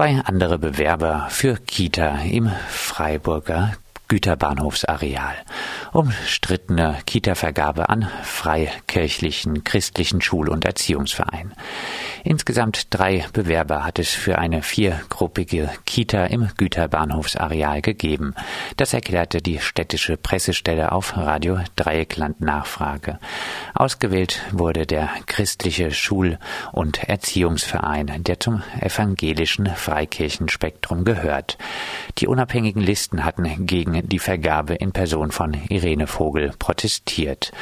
Zwei andere Bewerber für Kita im Freiburger Güterbahnhofsareal. Umstrittene Kita-Vergabe an freikirchlichen christlichen Schul- und Erziehungsverein. Insgesamt drei Bewerber hat es für eine viergruppige Kita im Güterbahnhofsareal gegeben. Das erklärte die städtische Pressestelle auf Radio Dreieckland Nachfrage. Ausgewählt wurde der christliche Schul- und Erziehungsverein, der zum evangelischen Freikirchenspektrum gehört. Die unabhängigen Listen hatten gegen die Vergabe in Person von Irene Vogel protestiert.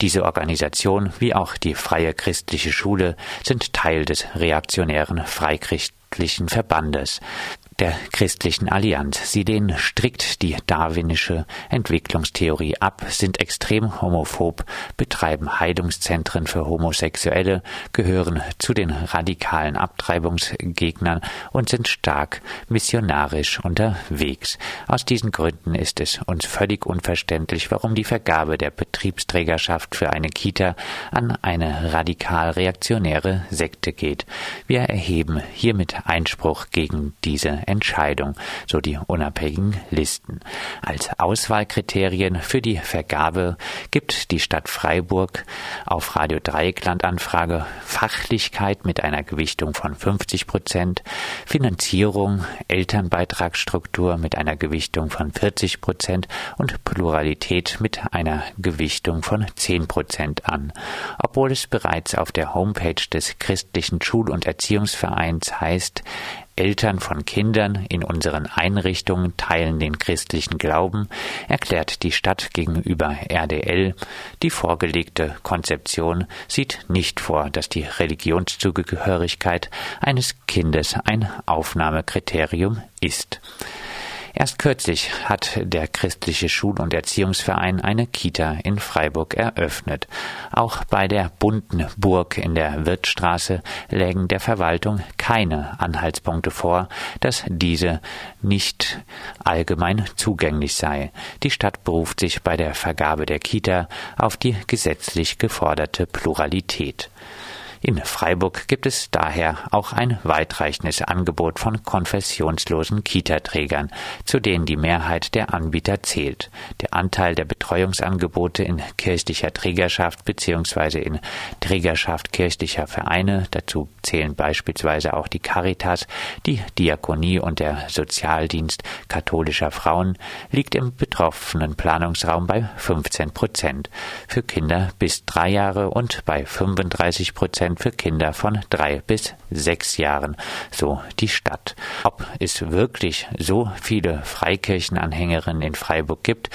Diese Organisation wie auch die Freie Christliche Schule sind Teil des reaktionären Freichristlichen Verbandes der christlichen Allianz. Sie lehnen strikt die darwinische Entwicklungstheorie ab, sind extrem homophob, betreiben Heilungszentren für Homosexuelle, gehören zu den radikalen Abtreibungsgegnern und sind stark missionarisch unterwegs. Aus diesen Gründen ist es uns völlig unverständlich, warum die Vergabe der Betriebsträgerschaft für eine Kita an eine radikal reaktionäre Sekte geht. Wir erheben hiermit Einspruch gegen diese Entscheidung, so die unabhängigen Listen. Als Auswahlkriterien für die Vergabe gibt die Stadt Freiburg auf Radio Dreieckland Anfrage Fachlichkeit mit einer Gewichtung von 50 Prozent, Finanzierung, Elternbeitragsstruktur mit einer Gewichtung von 40 Prozent und Pluralität mit einer Gewichtung von 10 Prozent an. Obwohl es bereits auf der Homepage des christlichen Schul- und Erziehungsvereins heißt, Eltern von Kindern in unseren Einrichtungen teilen den christlichen Glauben, erklärt die Stadt gegenüber RDL, die vorgelegte Konzeption sieht nicht vor, dass die Religionszugehörigkeit eines Kindes ein Aufnahmekriterium ist. Erst kürzlich hat der christliche Schul- und Erziehungsverein eine Kita in Freiburg eröffnet. Auch bei der bunten Burg in der Wirtstraße lägen der Verwaltung keine Anhaltspunkte vor, dass diese nicht allgemein zugänglich sei. Die Stadt beruft sich bei der Vergabe der Kita auf die gesetzlich geforderte Pluralität. In Freiburg gibt es daher auch ein weitreichendes Angebot von konfessionslosen Kita-Trägern, zu denen die Mehrheit der Anbieter zählt. Der Anteil der Betreuungsangebote in kirchlicher Trägerschaft bzw. in Trägerschaft kirchlicher Vereine, dazu zählen beispielsweise auch die Caritas, die Diakonie und der Sozialdienst katholischer Frauen, liegt im betroffenen Planungsraum bei 15 Prozent. Für Kinder bis drei Jahre und bei 35 Prozent Prozent für Kinder von drei bis sechs Jahren, so die Stadt. Ob es wirklich so viele Freikirchenanhängerinnen in Freiburg gibt,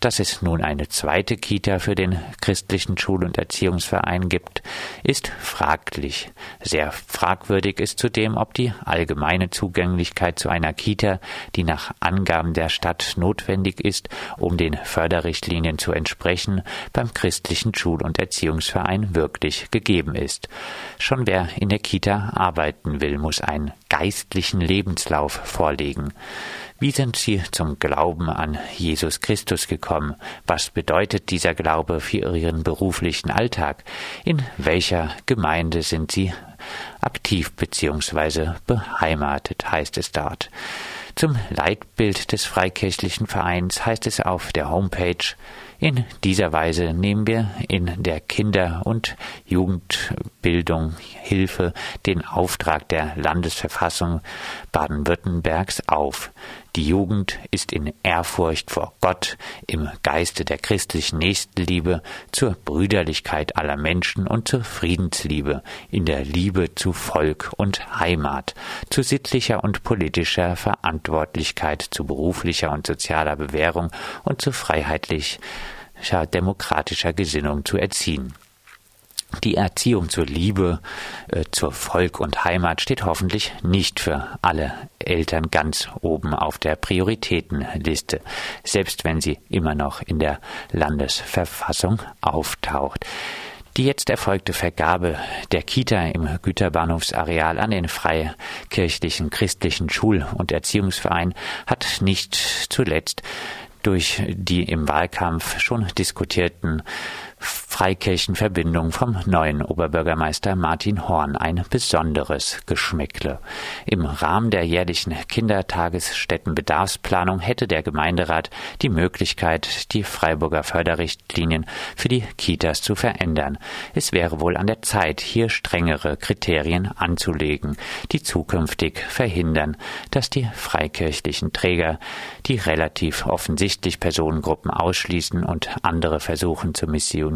dass es nun eine zweite Kita für den christlichen Schul- und Erziehungsverein gibt, ist fraglich. Sehr fragwürdig ist zudem, ob die allgemeine Zugänglichkeit zu einer Kita, die nach Angaben der Stadt notwendig ist, um den Förderrichtlinien zu entsprechen, beim christlichen Schul- und Erziehungsverein wirklich gegeben ist. Schon wer in der Kita arbeiten will, muss einen geistlichen Lebenslauf vorlegen. Wie sind Sie zum Glauben an Jesus Christus gekommen? Was bedeutet dieser Glaube für Ihren beruflichen Alltag? In welcher Gemeinde sind Sie aktiv bzw. beheimatet, heißt es dort. Zum Leitbild des Freikirchlichen Vereins heißt es auf der Homepage, in dieser Weise nehmen wir in der Kinder- und Jugendbildung Hilfe den Auftrag der Landesverfassung Baden-Württembergs auf. Die Jugend ist in Ehrfurcht vor Gott, im Geiste der christlichen Nächstenliebe, zur Brüderlichkeit aller Menschen und zur Friedensliebe, in der Liebe zu Volk und Heimat, zu sittlicher und politischer Verantwortlichkeit, zu beruflicher und sozialer Bewährung und zu freiheitlicher demokratischer Gesinnung zu erziehen. Die Erziehung zur Liebe, äh, zur Volk und Heimat steht hoffentlich nicht für alle Eltern ganz oben auf der Prioritätenliste, selbst wenn sie immer noch in der Landesverfassung auftaucht. Die jetzt erfolgte Vergabe der Kita im Güterbahnhofsareal an den freikirchlichen christlichen Schul- und Erziehungsverein hat nicht zuletzt durch die im Wahlkampf schon diskutierten Freikirchenverbindung vom neuen Oberbürgermeister Martin Horn ein besonderes Geschmäckle. Im Rahmen der jährlichen Kindertagesstättenbedarfsplanung hätte der Gemeinderat die Möglichkeit, die Freiburger Förderrichtlinien für die Kitas zu verändern. Es wäre wohl an der Zeit, hier strengere Kriterien anzulegen, die zukünftig verhindern, dass die freikirchlichen Träger, die relativ offensichtlich Personengruppen ausschließen und andere versuchen zu missionieren,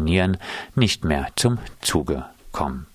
nicht mehr zum Zuge kommen.